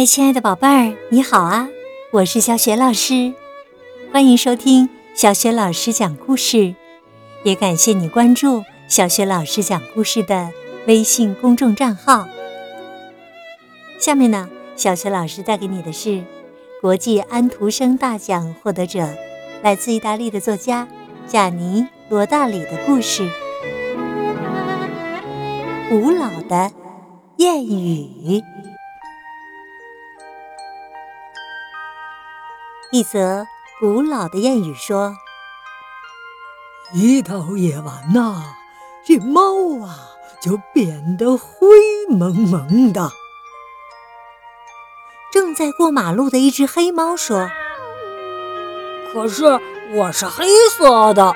嗨，亲爱的宝贝儿，你好啊！我是小雪老师，欢迎收听小雪老师讲故事，也感谢你关注小雪老师讲故事的微信公众账号。下面呢，小雪老师带给你的是国际安徒生大奖获得者，来自意大利的作家贾尼·罗大里的故事——古老的谚语。一则古老的谚语说：“一到夜晚呐，这猫啊就变得灰蒙蒙的。”正在过马路的一只黑猫说：“可是我是黑色的。”“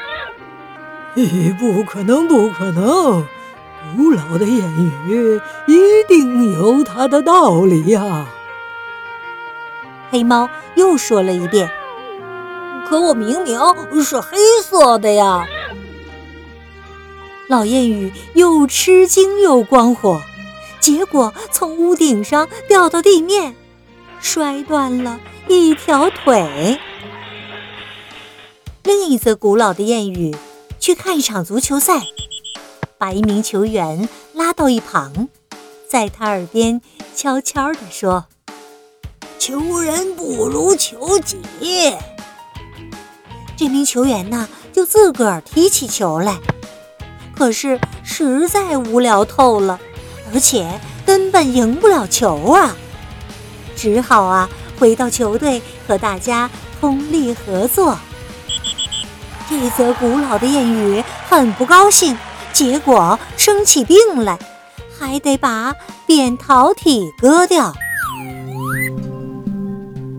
咦，不可能，不可能！古老的谚语一定有它的道理呀。”黑猫又说了一遍：“可我明明是黑色的呀！”老谚语又吃惊又光火，结果从屋顶上掉到地面，摔断了一条腿。另一则古老的谚语：去看一场足球赛，把一名球员拉到一旁，在他耳边悄悄地说。求人不如求己。这名球员呢，就自个儿踢起球来，可是实在无聊透了，而且根本赢不了球啊，只好啊回到球队和大家通力合作。这则古老的谚语很不高兴，结果生起病来，还得把扁桃体割掉。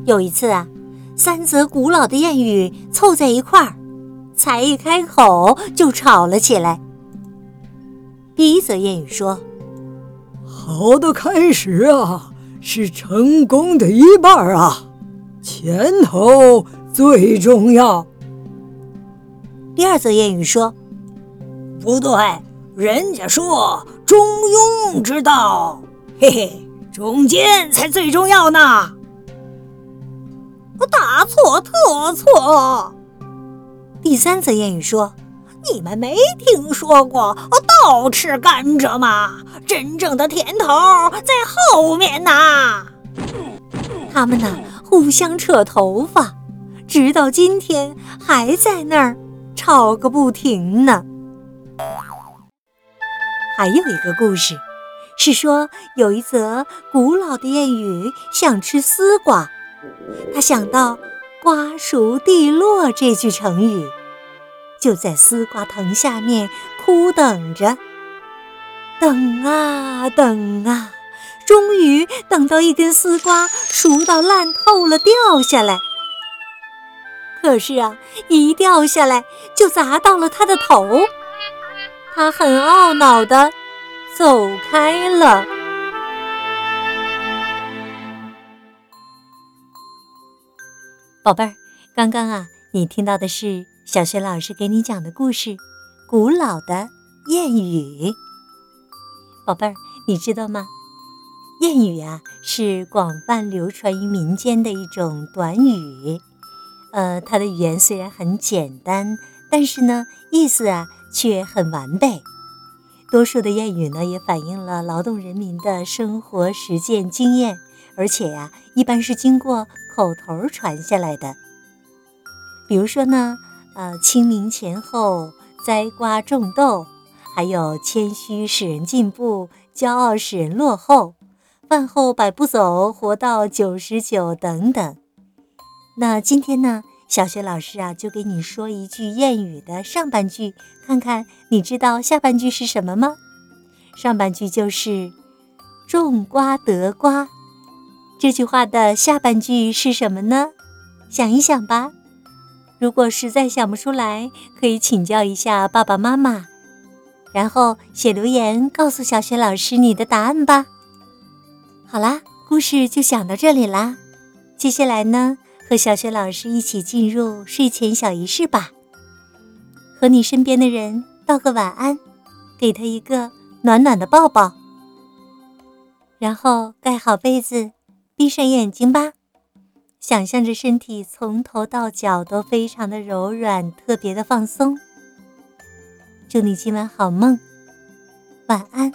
有一次啊，三则古老的谚语凑在一块儿，才一开口就吵了起来。第一则谚语说：“好的开始啊，是成功的一半啊，前头最重要。”第二则谚语说：“不对，人家说中庸之道，嘿嘿，中间才最重要呢。”大错特错！第三则谚语说：“你们没听说过倒吃甘蔗吗？真正的甜头在后面呢。”他们呢，互相扯头发，直到今天还在那儿吵个不停呢。还有一个故事，是说有一则古老的谚语，想吃丝瓜。他想到“瓜熟蒂落”这句成语，就在丝瓜藤下面苦等着，等啊等啊，终于等到一根丝瓜熟到烂透了，掉下来。可是啊，一掉下来就砸到了他的头，他很懊恼地走开了。宝贝儿，刚刚啊，你听到的是小学老师给你讲的故事《古老的谚语》。宝贝儿，你知道吗？谚语啊，是广泛流传于民间的一种短语。呃，它的语言虽然很简单，但是呢，意思啊却很完备。多数的谚语呢，也反映了劳动人民的生活实践经验。而且呀，一般是经过口头传下来的。比如说呢，呃，清明前后栽瓜种豆，还有谦虚使人进步，骄傲使人落后，饭后百步走，活到九十九等等。那今天呢，小学老师啊，就给你说一句谚语的上半句，看看你知道下半句是什么吗？上半句就是“种瓜得瓜”。这句话的下半句是什么呢？想一想吧。如果实在想不出来，可以请教一下爸爸妈妈，然后写留言告诉小雪老师你的答案吧。好啦，故事就讲到这里啦。接下来呢，和小雪老师一起进入睡前小仪式吧。和你身边的人道个晚安，给他一个暖暖的抱抱，然后盖好被子。闭上眼睛吧，想象着身体从头到脚都非常的柔软，特别的放松。祝你今晚好梦，晚安。